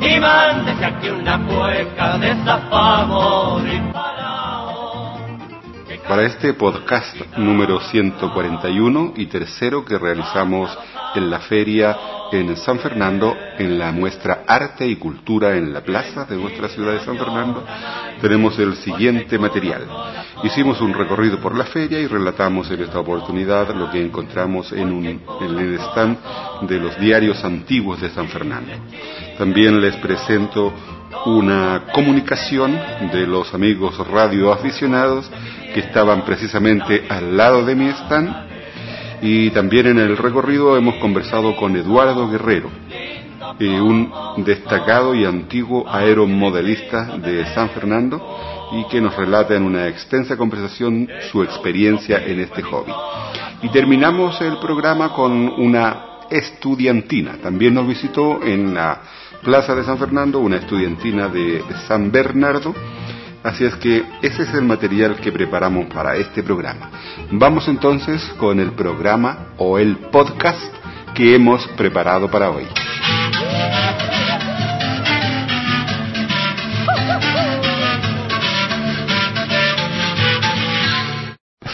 Y mándese aquí una cueca de parao. Para este podcast número 141 y tercero que realizamos en la feria en San Fernando, en la muestra Arte y Cultura en la plaza de nuestra ciudad de San Fernando, tenemos el siguiente material. Hicimos un recorrido por la feria y relatamos en esta oportunidad lo que encontramos en, un, el stand de los diarios antiguos de San Fernando. También les presento una comunicación de los amigos radioaficionados que estaban precisamente al lado de mi stand y también en el recorrido hemos conversado con Eduardo Guerrero, eh, un destacado y antiguo aeromodelista de San Fernando y que nos relata en una extensa conversación su experiencia en este hobby. Y terminamos el programa con una estudiantina. También nos visitó en la Plaza de San Fernando una estudiantina de San Bernardo. Así es que ese es el material que preparamos para este programa. Vamos entonces con el programa o el podcast que hemos preparado para hoy.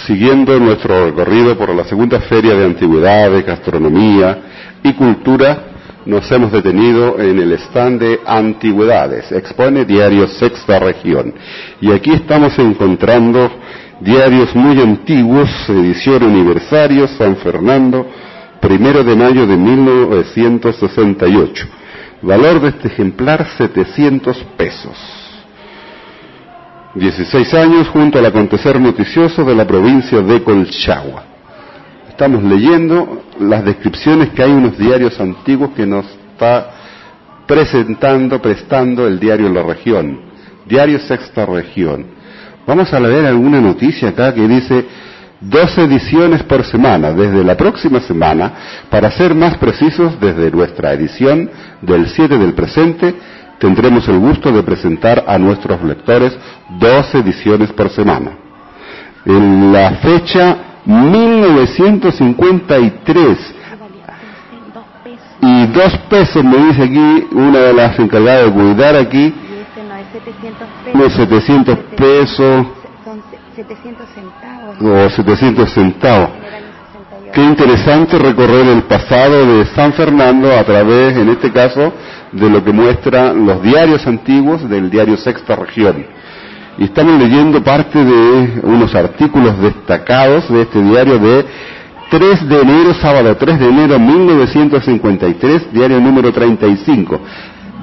Siguiendo nuestro recorrido por la segunda feria de antigüedades, gastronomía y cultura, nos hemos detenido en el stand de antigüedades, expone diario Sexta Región. Y aquí estamos encontrando diarios muy antiguos, edición aniversario, San Fernando, primero de mayo de 1968. Valor de este ejemplar 700 pesos. 16 años junto al acontecer noticioso de la provincia de Colchagua. Estamos leyendo las descripciones que hay en unos diarios antiguos que nos está presentando, prestando el diario La Región, Diario Sexta Región. Vamos a leer alguna noticia acá que dice dos ediciones por semana, desde la próxima semana, para ser más precisos, desde nuestra edición del 7 del presente, tendremos el gusto de presentar a nuestros lectores dos ediciones por semana. En la fecha 1953 y dos pesos me dice aquí una de las encargadas de cuidar aquí. No 700 pesos. Son 700 centavos. o 700 centavos. Qué interesante recorrer el pasado de San Fernando a través en este caso de lo que muestran los diarios antiguos del diario Sexta Región y estamos leyendo parte de unos artículos destacados de este diario de 3 de enero, sábado 3 de enero 1953, diario número 35.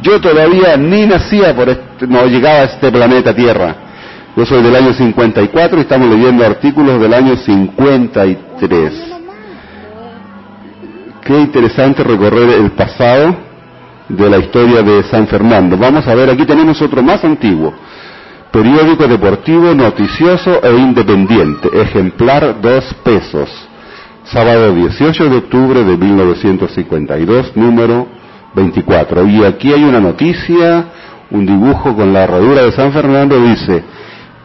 Yo todavía ni nacía por este, no llegaba a este planeta Tierra. Yo soy del año 54 y estamos leyendo artículos del año 53. Qué interesante recorrer el pasado de la historia de San Fernando. Vamos a ver, aquí tenemos otro más antiguo periódico deportivo noticioso e independiente, ejemplar dos pesos, sábado 18 de octubre de 1952, número 24. Y aquí hay una noticia, un dibujo con la herradura de San Fernando, dice,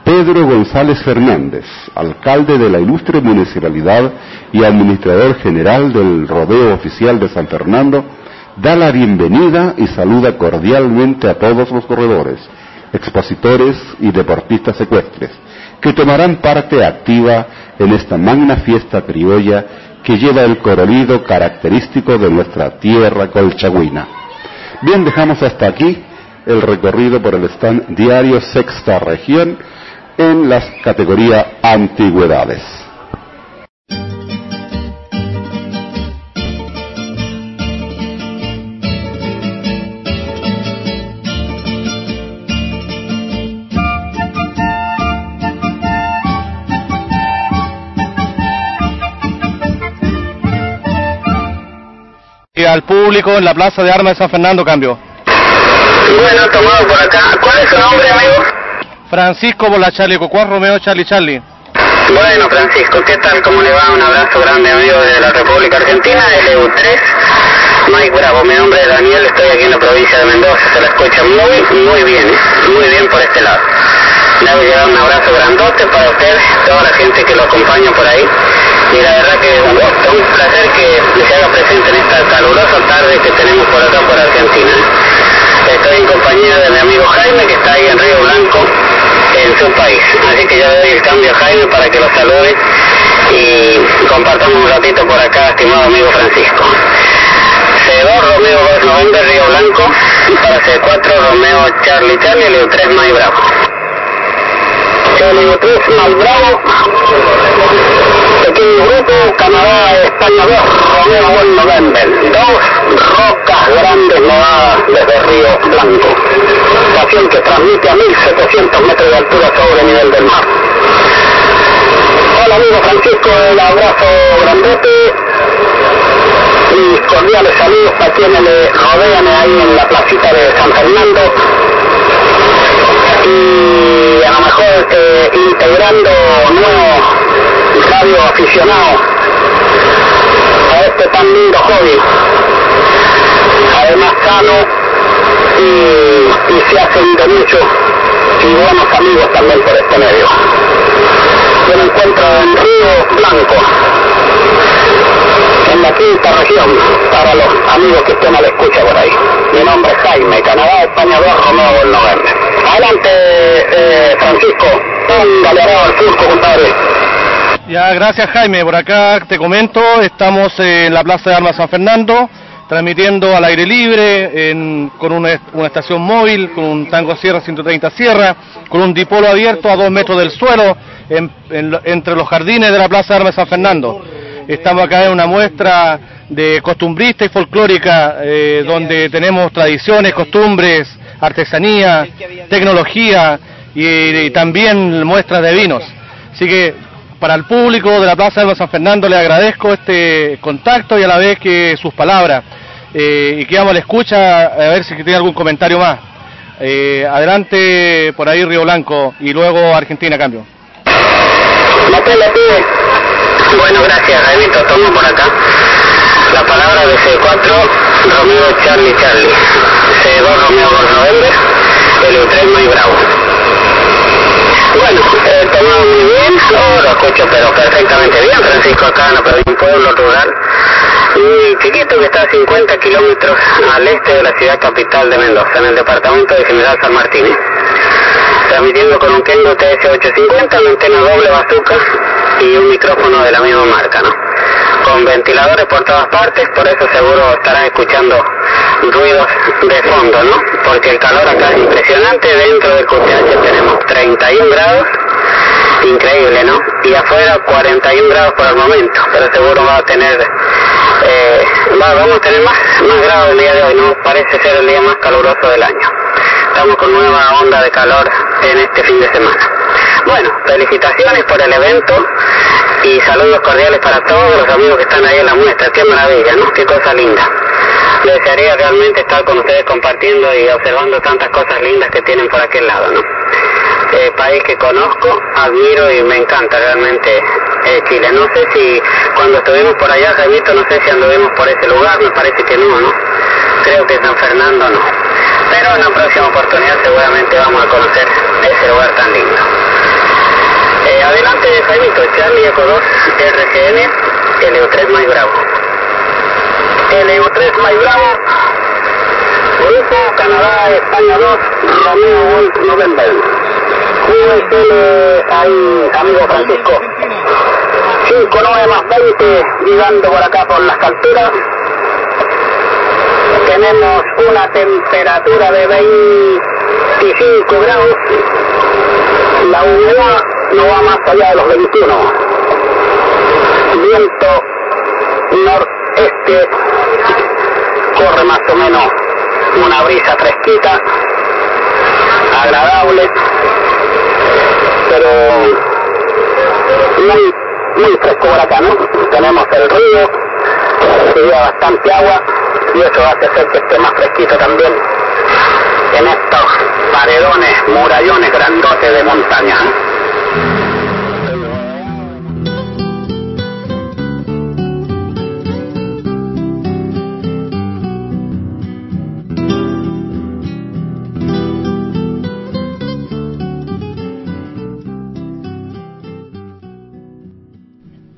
Pedro González Fernández, alcalde de la ilustre municipalidad y administrador general del rodeo oficial de San Fernando, da la bienvenida y saluda cordialmente a todos los corredores expositores y deportistas ecuestres, que tomarán parte activa en esta magna fiesta criolla que lleva el colorido característico de nuestra tierra colchagüina. Bien, dejamos hasta aquí el recorrido por el stand diario Sexta Región en las categorías Antigüedades. El público en la Plaza de Armas de San Fernando, cambio. Bueno, tomado por acá. ¿Cuál es su nombre, amigo? Francisco por la Charlie Cocuá, Romeo Charlie Charlie. Bueno, Francisco, ¿qué tal? ¿Cómo le va? Un abrazo grande, amigo de la República Argentina, LU3. Mike Bravo, mi nombre es Daniel, estoy aquí en la provincia de Mendoza, se la escucha muy, muy bien, muy bien por este lado. Le hago llegar un abrazo grandote para usted, toda la gente que lo acompaña por ahí. Y la verdad que es un placer que se haga presente en esta calurosa tarde que tenemos por acá por Argentina. Estoy en compañía de mi amigo Jaime, que está ahí en Río Blanco, en su país. Así que ya le doy el cambio a Jaime para que lo salude y compartamos un ratito por acá, estimado amigo Francisco. C2 Romeo 290 Río Blanco, para C4 Romeo Charlie Charlie, Leo 3 May. Leo 3 May Bravo, pequeño grupo, Canadá, España 2, Romeo Buen November, dos rocas grandes nevadas desde Río Blanco, estación que transmite a 1700 metros de altura sobre el nivel del mar. Hola amigo Francisco, el abrazo grandote, mis cordiales saludos para quienes le rodean ahí en la placita de San Fernando. Y a lo mejor este, integrando nuevos radio aficionados a este tan lindo hobby además sano y, y se hacen de muchos y buenos amigos también por este medio yo me encuentro en Río Blanco en la quinta región para los amigos que estén a la escucha por ahí. Mi nombre es Jaime, Canadá, España 2, Romeo del Novembre. Adelante, eh, Francisco, póngale al surco, compadre. Ya, gracias Jaime. Por acá te comento, estamos en la Plaza de Armas San Fernando, transmitiendo al aire libre, en- con una, una estación móvil, con un tango Sierra 130 Sierra, con un dipolo abierto a dos metros del suelo, en- entre los jardines de la Plaza de Armas San Fernando. Estamos acá en una muestra de costumbrista y folclórica, eh, donde tenemos tradiciones, costumbres, artesanía, tecnología y también muestras de vinos. Así que para el público de la Plaza de San Fernando le agradezco este contacto y a la vez que sus palabras. Eh, y quedamos a la escucha a ver si tiene algún comentario más. Eh, adelante por ahí Río Blanco y luego Argentina cambio. Matela, pibe. Bueno, gracias, Jaimito. Tomo por acá la palabra de C4, Romeo Charlie Charlie. C2, Romeo November, el 3 muy bravo. Bueno, eh, tomado muy bien, oh, lo escucho pero perfectamente bien, Francisco, la provincia, un pueblo rural muy chiquito que está a 50 kilómetros al este de la ciudad capital de Mendoza, en el departamento de General San Martín. transmitiendo con un Kendo TS850, una antena doble bazooka y un micrófono de la misma marca, ¿no? Con ventiladores por todas partes, por eso seguro estarán escuchando ruidos de fondo, ¿no? Porque el calor acá es impresionante, dentro del QTH tenemos 31 grados, increíble, ¿no? Y afuera 41 grados por el momento, pero seguro va a tener, eh, va- vamos a tener más, más grados el día de hoy, ¿no? Parece ser el día más caluroso del año. Estamos con nueva onda de calor en este fin de semana. Bueno, felicitaciones por el evento y saludos cordiales para todos los amigos que están ahí en la muestra. Qué maravilla, ¿no? Qué cosa linda. Desearía realmente estar con ustedes compartiendo y observando tantas cosas lindas que tienen por aquel lado, ¿no? País que conozco, admiro y me encanta realmente eh, Chile. No sé si cuando estuvimos por allá, Jaimito, no sé si anduvimos por ese lugar, me parece que no, ¿no? Creo que San Fernando no. Pero en una próxima oportunidad seguramente vamos a conocer ese lugar tan lindo. Adelante, Jaimito, Charlie Eco 2, RCN, LU3 May Bravo. LU3 May Bravo, Grupo Canadá, España 2, Romeo Wolf November. QSL, ahí, amigo Francisco. 59 más 20, llegando por acá por las alturas. Tenemos una temperatura de 25 grados. La humedad no va más allá de los 21. Viento noreste corre más o menos una brisa fresquita, agradable, pero muy, muy fresco por acá, ¿no? Tenemos el río, se lleva bastante agua y eso hace hacer que esté más fresquito también en estos paredones, murallones grandotes de montaña.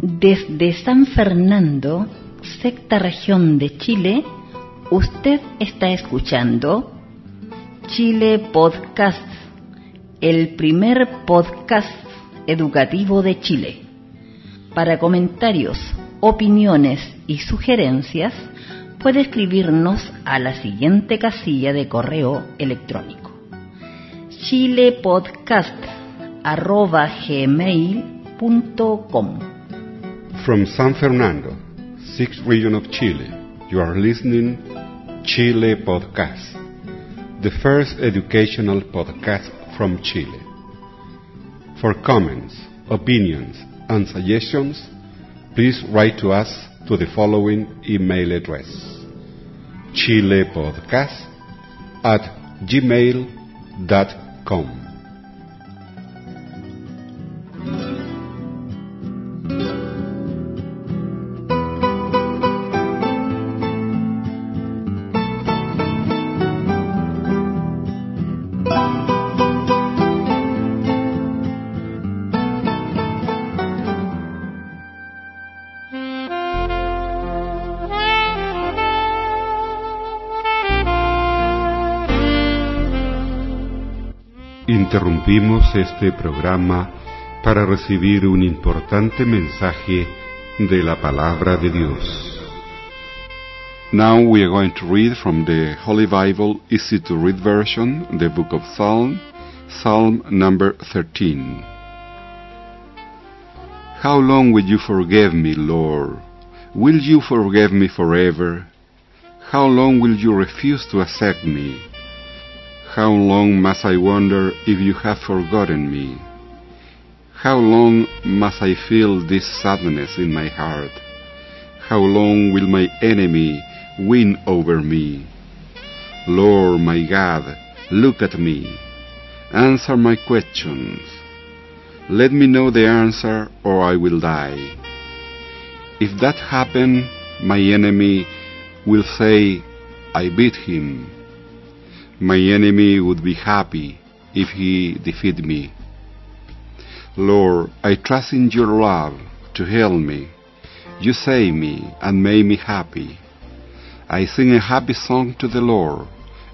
Desde San Fernando, sexta región de Chile, usted está escuchando Chile Podcast, el primer podcast educativo de Chile. Para comentarios, opiniones y sugerencias, puede escribirnos a la siguiente casilla de correo electrónico chilepodcast.gmail.com From San Fernando, sixth region of Chile, you are listening Chile Podcast, the first educational podcast from Chile. For comments, opinions, and suggestions, please write to us to the following email address chilepodcast at gmail.com. Interrumpimos este programa para recibir un importante mensaje de la palabra de Dios. Now we are going to read from the Holy Bible Easy to Read version, the book of Psalm, Psalm number 13. How long will you forgive me, Lord? Will you forgive me forever? How long will you refuse to accept me? How long must I wonder if you have forgotten me? How long must I feel this sadness in my heart? How long will my enemy win over me? Lord my God, look at me. Answer my questions. Let me know the answer or I will die. If that happen, my enemy will say, I beat him. My enemy would be happy if he defeat me. Lord, I trust in your love to help me. You save me and make me happy. I sing a happy song to the Lord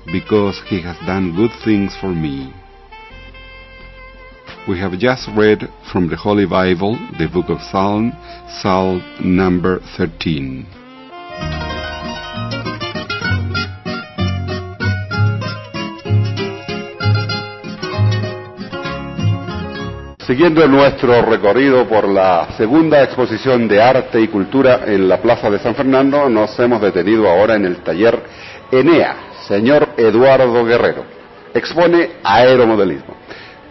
because he has done good things for me. We have just read from the Holy Bible, the book of Psalm, Psalm number 13. Siguiendo nuestro recorrido por la segunda exposición de arte y cultura en la Plaza de San Fernando, nos hemos detenido ahora en el taller Enea, señor Eduardo Guerrero. Expone aeromodelismo.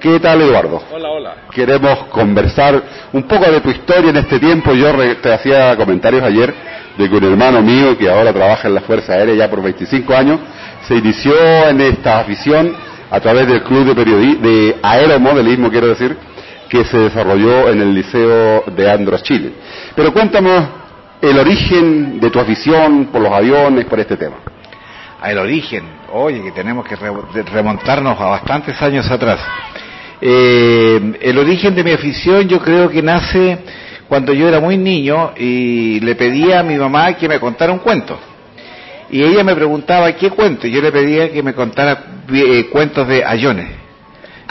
¿Qué tal, Eduardo? Hola, hola. Queremos conversar un poco de tu historia en este tiempo. Yo te hacía comentarios ayer de que un hermano mío, que ahora trabaja en la Fuerza Aérea ya por 25 años, se inició en esta afición a través del Club de, de Aeromodelismo, quiero decir, que se desarrolló en el Liceo de Andros, Chile. Pero cuéntanos el origen de tu afición por los aviones, por este tema. al origen, oye, que tenemos que remontarnos a bastantes años atrás. Eh, el origen de mi afición yo creo que nace cuando yo era muy niño y le pedía a mi mamá que me contara un cuento. Y ella me preguntaba qué cuento, yo le pedía que me contara eh, cuentos de Ayones.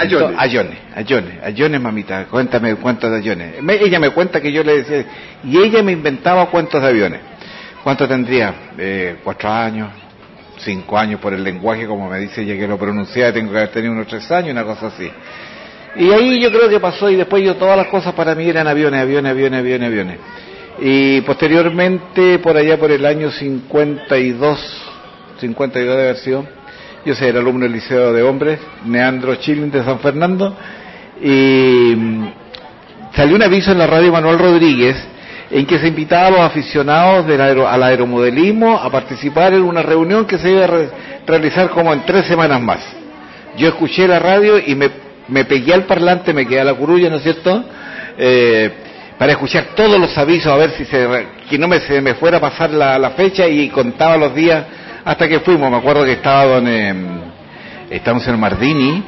Ayones. Ayones, Ayones, Ayones, mamita, cuéntame cuentos de. Me- ella me cuenta que yo le decía, y ella me inventaba cuentos de aviones. ¿Cuánto tendría? Eh, cuatro años, cinco años por el lenguaje, como me dice ella que lo pronunciaba, tengo que haber tenido unos tres años, una cosa así. Y ahí yo creo que pasó y después yo todas las cosas para mí eran aviones, aviones, aviones, aviones, aviones. Y posteriormente, por allá por el año 52, 52 de haber sido, yo soy el alumno del Liceo de Hombres, Neandro Chilling de San Fernando, y mm, salió un aviso en la radio Manuel Rodríguez en que se invitaba a los aficionados del aero- al aeromodelismo a participar en una reunión que se iba a re- realizar como en tres semanas más. Yo escuché la radio y me, pegué al parlante, me quedé a la curulla, ¿no es cierto? Eh, para escuchar todos los avisos, a ver si se, que no me, se me fuera a pasar la fecha y contaba los días hasta que fuimos. Me acuerdo que estaba don, eh, estamos en Mardini,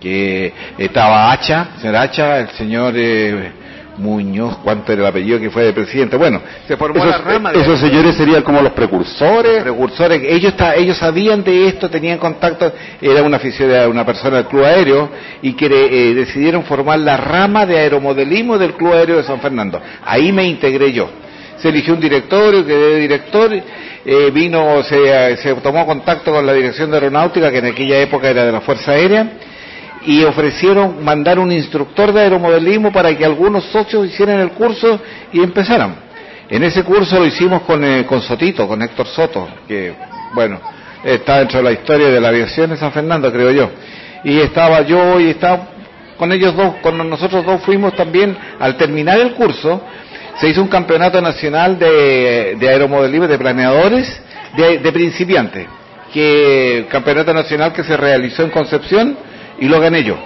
que estaba Hacha, señor Hacha, el señor eh, Muñoz, cuánto era el apellido que fue de presidente. Bueno, se formó la Esos, rama de esos señores serían como los precursores. precursores, ellos ta- ellos sabían de esto, tenían contacto, era una una persona del Club Aéreo y que eh, decidieron formar la rama de aeromodelismo del Club Aéreo de San Fernando. Ahí me integré yo. Se eligió un directorio, quedé director, eh, vino, se, se tomó contacto con la Dirección de Aeronáutica, que en aquella época era de la Fuerza Aérea, y ofrecieron mandar un instructor de aeromodelismo para que algunos socios hicieran el curso y empezaran. En ese curso lo hicimos con, eh, con Sotito, con Héctor Soto, que, bueno, está dentro de la historia de la aviación de San Fernando, creo yo. Y estaba yo y estaba con ellos dos, con nosotros dos fuimos también, al terminar el curso, se hizo un campeonato nacional de, de aeromodelismo, de planeadores, de, de principiantes, que campeonato nacional que se realizó en Concepción y lo gané yo.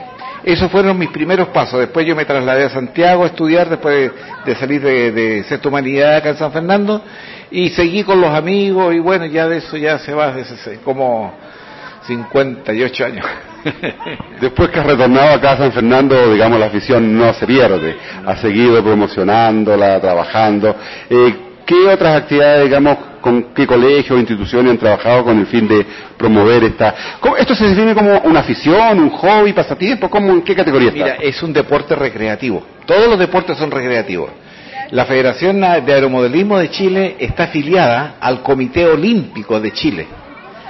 Esos fueron mis primeros pasos. Después yo me trasladé a Santiago a estudiar después de salir de, de sexta humanidad acá en San Fernando y seguí con los amigos y bueno, ya de eso ya se va desde como 58 años. Después que has retornado acá a San Fernando, digamos, la afición no se pierde. Ha seguido promocionándola, trabajando. Eh, ¿Qué otras actividades, digamos, con qué colegios o instituciones han trabajado con el fin de promover esta... ¿Cómo- ¿Esto se define como una afición, un hobby, pasatiempo? ¿Cómo, ¿En qué categoría está? Mira, es un deporte recreativo. Todos los deportes son recreativos. La Federación de Aeromodelismo de Chile está afiliada al Comité Olímpico de Chile.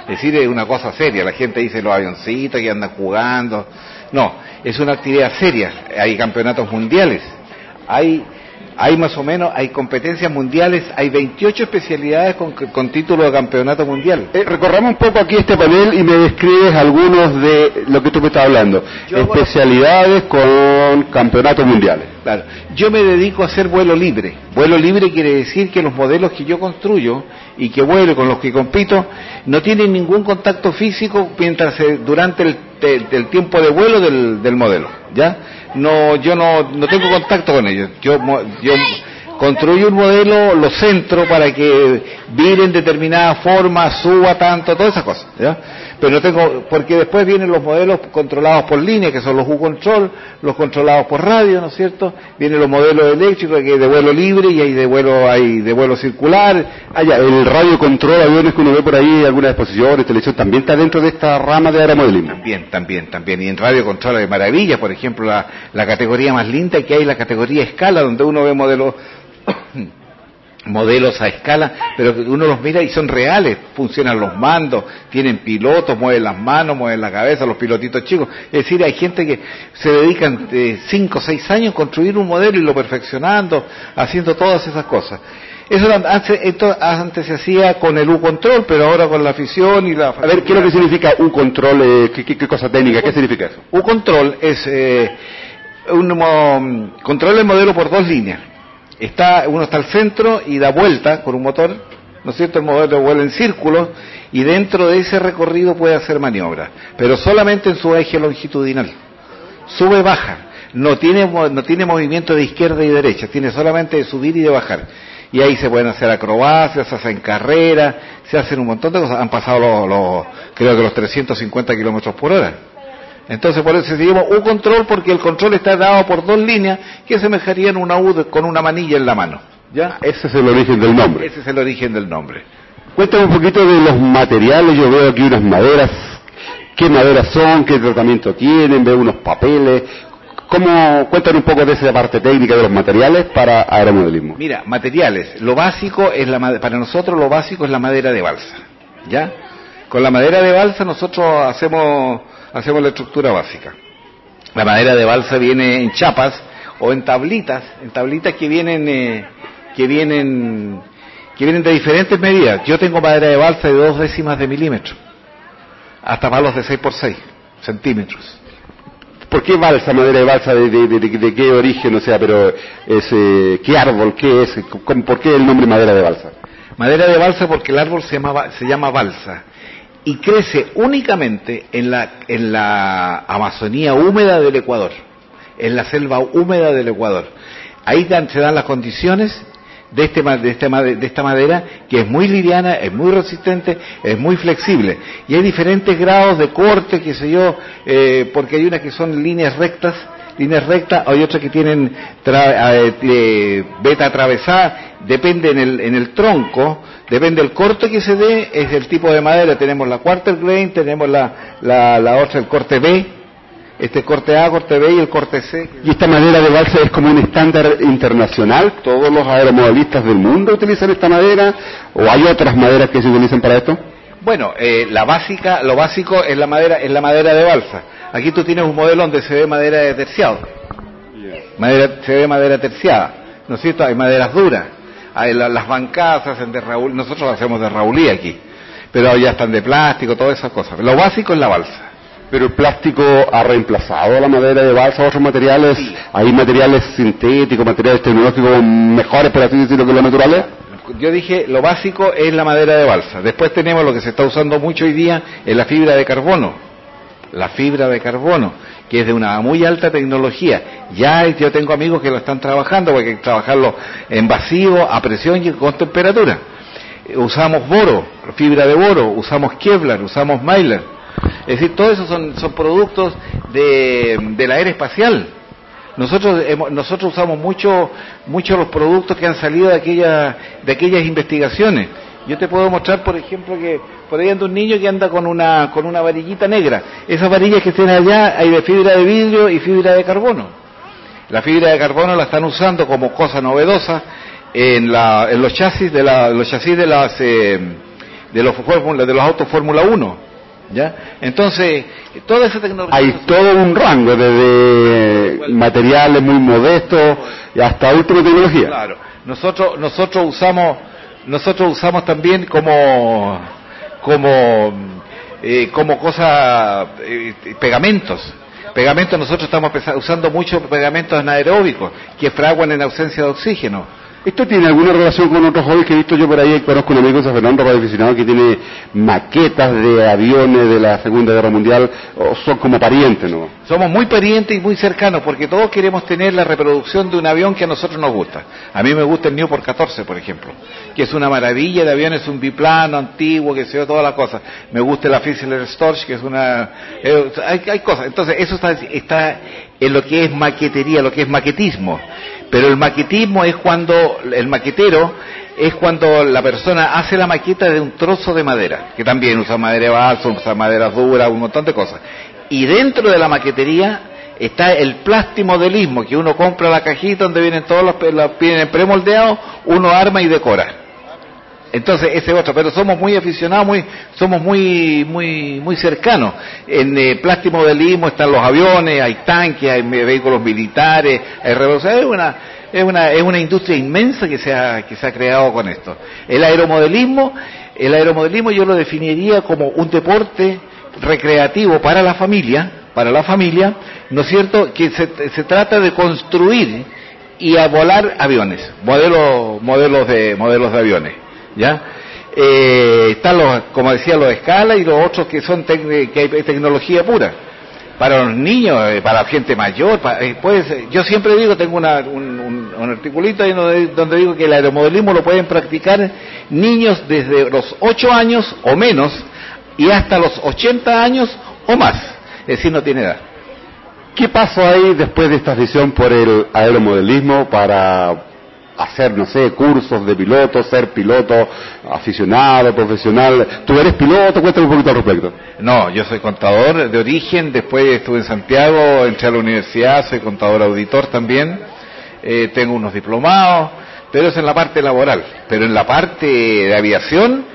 Es decir, es una cosa seria. La gente dice los avioncitos que andan jugando. No, es una actividad seria. Hay campeonatos mundiales. Hay, hay más o menos, hay competencias mundiales. Hay 28 especialidades con, con título de campeonato mundial. Eh, recorramos un poco aquí este panel y me describes algunos de lo que tú me estás hablando. Yo Especialidades con campeonatos mundiales. Claro, yo me dedico a hacer vuelo libre. Vuelo libre quiere decir que los modelos que yo construyo y que vuelo con los que compito no tienen ningún contacto físico mientras eh, durante el, tiempo de vuelo del, del modelo, ¿ya? No, yo no, no tengo contacto con ellos. Yo, yo construyo un modelo, lo centro para que vire en determinada forma, suba tanto, todas esas cosas, ¿ya? Pero no tengo, porque después vienen los modelos controlados por línea, que son los U-Control, los controlados por radio, ¿no es cierto? Vienen los modelos eléctricos, que hay de vuelo libre y hay de vuelo, hay de vuelo circular. Ah, ya, el radio control aviones que uno ve por ahí, algunas exposiciones, televisión, también está dentro de esta rama de aeromodelismo. También, también, también. Y en radio control de maravilla, por ejemplo, la, la categoría más linda que hay, la categoría escala, donde uno ve modelos modelos a escala, pero que uno los mira y son reales, funcionan los mandos, tienen pilotos, mueven las manos, mueven la cabeza, los pilotitos chicos. Es decir, hay gente que se dedican de 5 o 6 años a construir un modelo y lo perfeccionando, haciendo todas esas cosas. Eso antes, esto antes se hacía con el U-Control, pero ahora con la afición y la... A ver, ¿qué es lo que significa un control? eh, ¿qué, qué- qué cosa técnica? ¿Qué significa eso? U-Control es eh, un mo- controla el modelo por dos líneas. Está, uno está al centro y da vuelta con un motor, ¿no es cierto? El modelo vuela en círculo y dentro de ese recorrido puede hacer maniobras, pero solamente en su eje longitudinal. Sube, baja. No tiene, no tiene movimiento de izquierda y derecha, tiene solamente de subir y de bajar. Y ahí se pueden hacer acrobacias, se hacen carreras, se hacen un montón de cosas. Han pasado los, los- creo que los 350 kilómetros por hora. Entonces por eso decimos U-control porque el control está dado por dos líneas que semejarían una U con una manilla en la mano. ¿Ya? Ese es el origen del nombre. Ese es el origen del nombre. Cuéntame un poquito de los materiales. Yo veo aquí unas maderas. ¿Qué maderas son? ¿Qué tratamiento tienen? Veo unos papeles. ¿Cómo? Cuéntame un poco de esa parte técnica de los materiales para aeromodelismo. Mira, materiales. Lo básico es la para nosotros lo básico es la madera de balsa. ¿Ya? Con la madera de balsa nosotros hacemos hacemos la estructura básica. La madera de balsa viene en chapas o en tablitas, en tablitas que vienen eh, que vienen que vienen de diferentes medidas. Yo tengo madera de balsa de dos décimas de milímetro, hasta palos de 6 por 6 centímetros. ¿Por qué balsa, madera de balsa? ¿De, de, de, de qué origen? O sea, pero es, eh, ¿qué árbol? ¿Qué es? ¿Cómo- ¿Por qué el nombre madera de balsa? Madera de balsa porque el árbol se llama, se llama balsa y crece únicamente en la, en la Amazonía húmeda del Ecuador, en la selva húmeda del Ecuador. Ahí se dan las condiciones de, este, de, este de esta madera que es muy liviana, es muy resistente, es muy flexible. Y hay diferentes grados de corte, qué sé yo, eh, porque hay unas que son líneas rectas, líneas rectas, hay otras que tienen tra- eh, eh, beta atravesada, depende en el, en el tronco, depende del corte que se dé, es el tipo de madera, tenemos la quarter grain, tenemos la, la, la otra, el corte B, este corte A, corte B y el corte C. ¿Y esta madera de balsa es como un estándar internacional? ¿Todos los aeromodelistas del mundo utilizan esta madera? ¿O hay otras maderas que se utilizan para esto? Bueno, eh, la básica, lo básico es la madera, es la madera de balsa. Aquí tú tienes un modelo donde se ve madera de terciado. Madera, se ve madera terciada, ¿no es cierto? Hay maderas duras. Hay la- las bancadas se hacen de Raúl, nosotros hacemos de Raulí aquí, pero ya están de plástico, todas esas cosas. Lo básico es la balsa. Pero el plástico ha reemplazado a la madera de balsa, otros materiales, hay materiales sintéticos, materiales tecnológicos mejores, por así decirlo, que los naturales. Yo dije, lo básico es la madera de balsa. Después tenemos lo que se está usando mucho hoy día, es la fibra de carbono. La fibra de carbono, que es de una muy alta tecnología. Ya yo tengo amigos que lo están trabajando, porque hay que trabajarlo en vacío, a presión y con temperatura. Usamos boro, fibra de boro, usamos Kevlar, usamos Mylar. Es decir, todos esos son, son productos de, de la era espacial. Nosotros, nosotros usamos mucho, mucho los productos que han salido de, aquella, de aquellas investigaciones. Yo te puedo mostrar, por ejemplo, que por ahí anda un niño que anda con una, con una varillita negra. Esas varillas que estén allá hay de fibra de vidrio y fibra de carbono. La fibra de carbono la están usando como cosa novedosa en, la- en los chasis de la- los chasis de las eh, de los de los autos Fórmula 1. ¿Ya? Entonces, toda esa tecnología Hay todo un rango, desde materiales muy modestos hasta última tecnología. Claro. Nosotros nosotros usamos nosotros usamos también como como eh, como cosa eh, pegamentos. Pegamentos nosotros estamos usando mucho pegamentos anaeróbicos que fraguan en ausencia de oxígeno. ¿Esto tiene alguna relación con otros hobbies que he visto yo por ahí? Conozco un amigo San Fernando, radioaficionado, que tiene maquetas de aviones de la Segunda Guerra Mundial, o son como parientes, ¿no? Somos muy parientes y muy cercanos porque todos queremos tener la reproducción de un avión que a nosotros nos gusta. A mí me gusta el Newport 14, por ejemplo, que es una maravilla de avión, es un biplano antiguo, que se ve todas las cosas. Me gusta la Fitzler Storch, que es una... eh, hay, hay cosas. Entonces, eso está, está en lo que es maquetería, lo que es maquetismo. Pero el maquetismo es cuando el maquetero es cuando la persona hace la maqueta de un trozo de madera, que también usa madera de balsa, usa madera dura, un montón de cosas. Y dentro de la maquetería está el plastimodelismo, que uno compra la cajita donde vienen todos los, los vienen premoldeados, uno arma y decora. Entonces, ese es otro, pero somos muy aficionados, muy, somos muy, muy, muy cercanos. En eh, plastimodelismo están los aviones, hay tanques, hay vehículos militares, hay revoluciones, es una, es una, es una industria inmensa que se ha, que se ha creado con esto. El aeromodelismo, el aeromodelismo yo lo definiría como un deporte recreativo para la familia, para la familia, ¿no es cierto? Que se, se trata de construir y a volar aviones, modelos, modelos de, modelos de aviones, ¿ya? Eh, están los, como decía, los de escala y los otros que son que hay tecnología pura. Para los niños, eh, para la gente mayor, ser- yo siempre digo, tengo una- un, un- articulito donde, donde digo que el aeromodelismo lo pueden practicar niños desde los 8 años o menos y hasta los 80 años o más. Es decir, no tiene edad. ¿Qué pasó ahí después de esta decisión por el aeromodelismo para hacer, no sé, cursos de piloto, ser piloto aficionado, profesional? ¿Tú eres piloto? Cuéntame un poquito al respecto. No, yo soy contador de origen, después estuve en Santiago, entré a la universidad, soy contador auditor también, eh, tengo unos diplomados, pero eso en la parte laboral. Pero en la parte de aviación,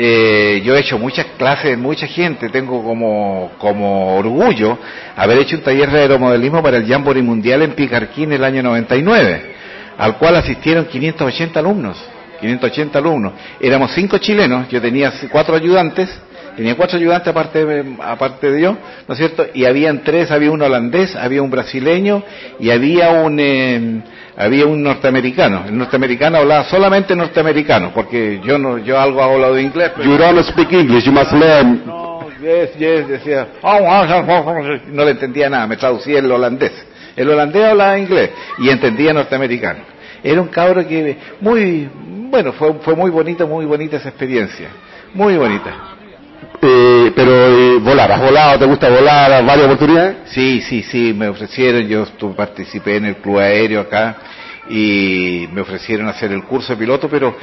eh, yo he hecho muchas clases, mucha gente, tengo como, como orgullo haber hecho un taller de aeromodelismo para el Jamboree Mundial en Picarquín el año 99, al cual asistieron 580 alumnos. 580 alumnos. Éramos cinco chilenos, yo tenía cuatro ayudantes, Tenía cuatro ayudantes aparte de, aparte de yo, ¿no es cierto? Y habían tres, había un holandés, había un brasileño y había un eh, había un norteamericano. El norteamericano hablaba solamente norteamericano, porque yo no yo algo hablado de inglés. You don't speak English, you must learn. No, yes, yes, decía. No le entendía nada, me traducía el holandés. El holandés hablaba inglés y entendía norteamericano. Era un cabro que muy, bueno, fue, fue muy bonita, muy bonita esa experiencia. Muy bonita. Eh, pero eh, volar, ¿has volado? ¿Te gusta volar? ¿Has varias oportunidades? Sí, sí, sí, me ofrecieron, yo estuve, participé en el club aéreo acá y me ofrecieron hacer el curso de piloto, pero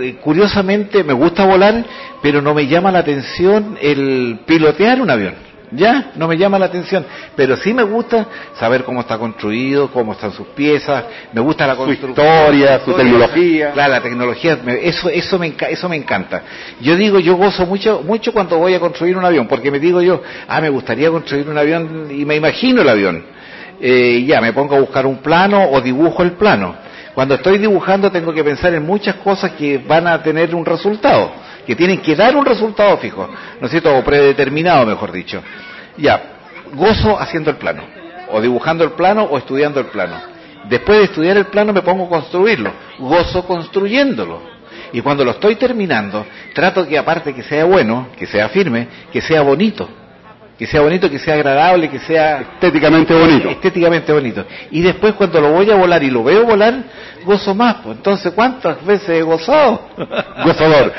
eh, curiosamente me gusta volar, pero no me llama la atención el pilotear un avión. Ya, no me llama la atención, pero sí me gusta saber cómo está construido, cómo están sus piezas, me gusta la Su construcción, historia, su tecnología. Claro, la tecnología, eso, eso me, eso me encanta. Yo digo, yo gozo mucho, mucho cuando voy a construir un avión, porque me digo yo, ah, me gustaría construir un avión y me imagino el avión. Eh, ya, me pongo a buscar un plano o dibujo el plano. Cuando estoy dibujando tengo que pensar en muchas cosas que van a tener un resultado, que tienen que dar un resultado fijo, ¿no es cierto? O predeterminado, mejor dicho. Ya, gozo haciendo el plano, o dibujando el plano o estudiando el plano. Después de estudiar el plano me pongo a construirlo, gozo construyéndolo. Y cuando lo estoy terminando, trato que aparte que sea bueno, que sea firme, que sea bonito. Que sea bonito, que sea agradable, que sea Estéticamente bonito. estéticamente bonito. Y después cuando lo voy a volar y lo veo volar, gozo más. Pues. Entonces, ¿cuántas veces he gozado? Gozador.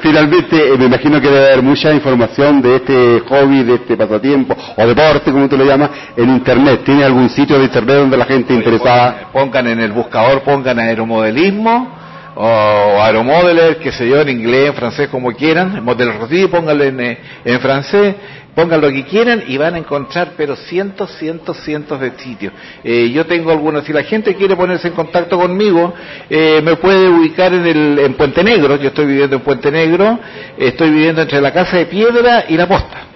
Finalmente, eh, me imagino que debe haber mucha información de este hobby, de este pasatiempo, o deporte, como tú lo llamas, en Internet. ¿Tiene algún sitio de Internet donde la gente interesada... Pongan en el buscador, pongan aeromodelismo o aeromodeler, qué sé yo, en inglés, en francés, como quieran, modelo Rossi, pónganlo en, eh, en francés, pongan lo que quieran y van a encontrar, pero cientos, cientos, cientos de sitios. Eh, yo tengo algunos, si la gente quiere ponerse en contacto conmigo, eh, me puede ubicar en, el, en Puente Negro, yo estoy viviendo en Puente Negro, estoy viviendo entre la Casa de Piedra y la Posta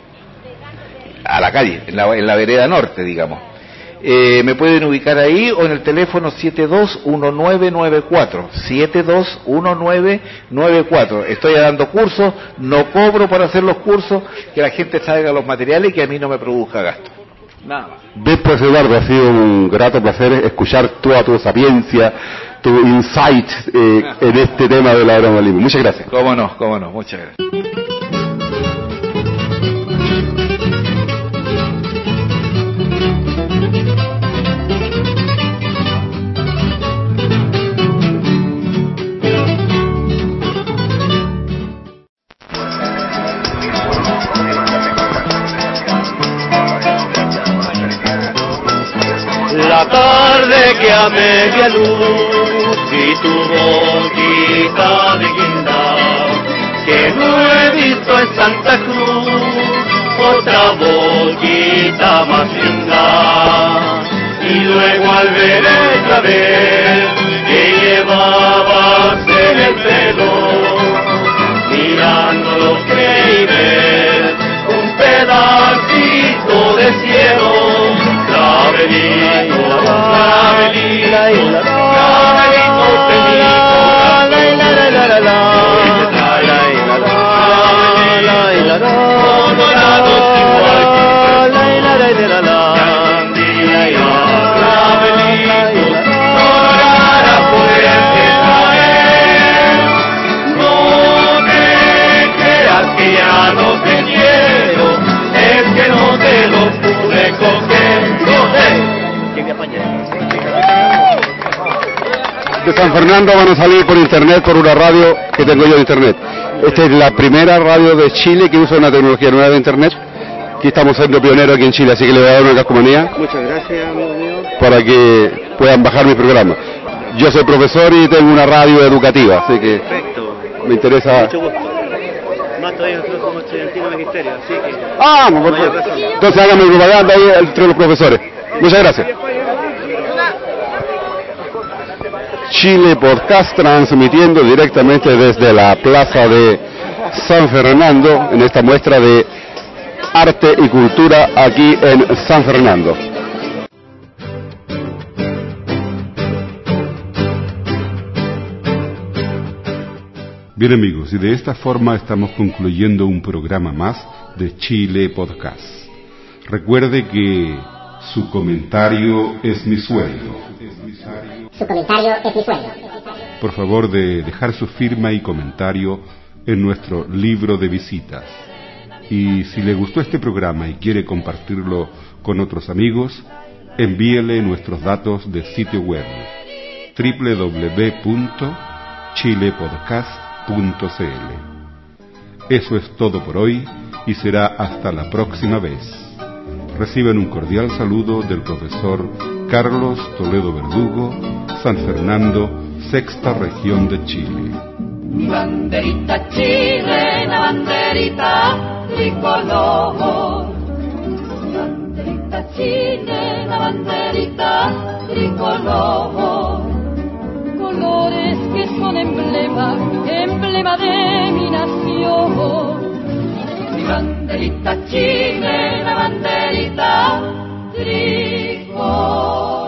a la calle, en la, en la vereda norte, digamos. Eh, me pueden ubicar ahí o en el teléfono 721994. 721994. Estoy dando cursos, no cobro para hacer los cursos, que la gente traiga los materiales y que a mí no me produzca gasto. Nada más. Bien, pues Eduardo, ha sido un grato placer escuchar toda tu sapiencia, tu insight eh, en este tema del aeromodelismo. Muchas gracias. Cómo no, cómo no, muchas gracias. A media luz y tu boquita de guinda, que no he visto en Santa Cruz, otra boquita más linda. Y luego al ver otra vez San Fernando van a salir por internet, por una radio que tengo yo de internet. Esta es la primera radio de Chile que usa una tecnología nueva de internet. Aquí estamos siendo pioneros aquí en Chile, así que le voy a dar una calcomanía Muchas gracias, amigo mío. para que puedan bajar mi programa. Yo soy profesor y tengo una radio educativa, así que Perfecto. me interesa... Mucho gusto. Más todavía nosotros somos estudiantinos magisterio, así que... Ah, por Mayor favor. Entonces hágame propaganda ahí entre los profesores. Muchas gracias. Chile Podcast transmitiendo directamente desde la plaza de San Fernando en esta muestra de arte y cultura aquí en San Fernando. Bien amigos, y de esta forma estamos concluyendo un programa más de Chile Podcast. Recuerde que su comentario es mi sueldo. Su comentario es mi sueldo. Por favor de dejar su firma y comentario en nuestro libro de visitas. Y si le gustó este programa y quiere compartirlo con otros amigos, envíele nuestros datos de sitio web www.chilepodcast.cl. Eso es todo por hoy y será hasta la próxima vez. Reciban un cordial saludo del profesor Carlos Toledo Verdugo, San Fernando, sexta región de Chile. Mi banderita chilena, banderita tricolor. Mi banderita chilena, banderita tricolor. Colores que son emblema, emblema de mi nación. Mi banderita chilena, banderita Tricolor.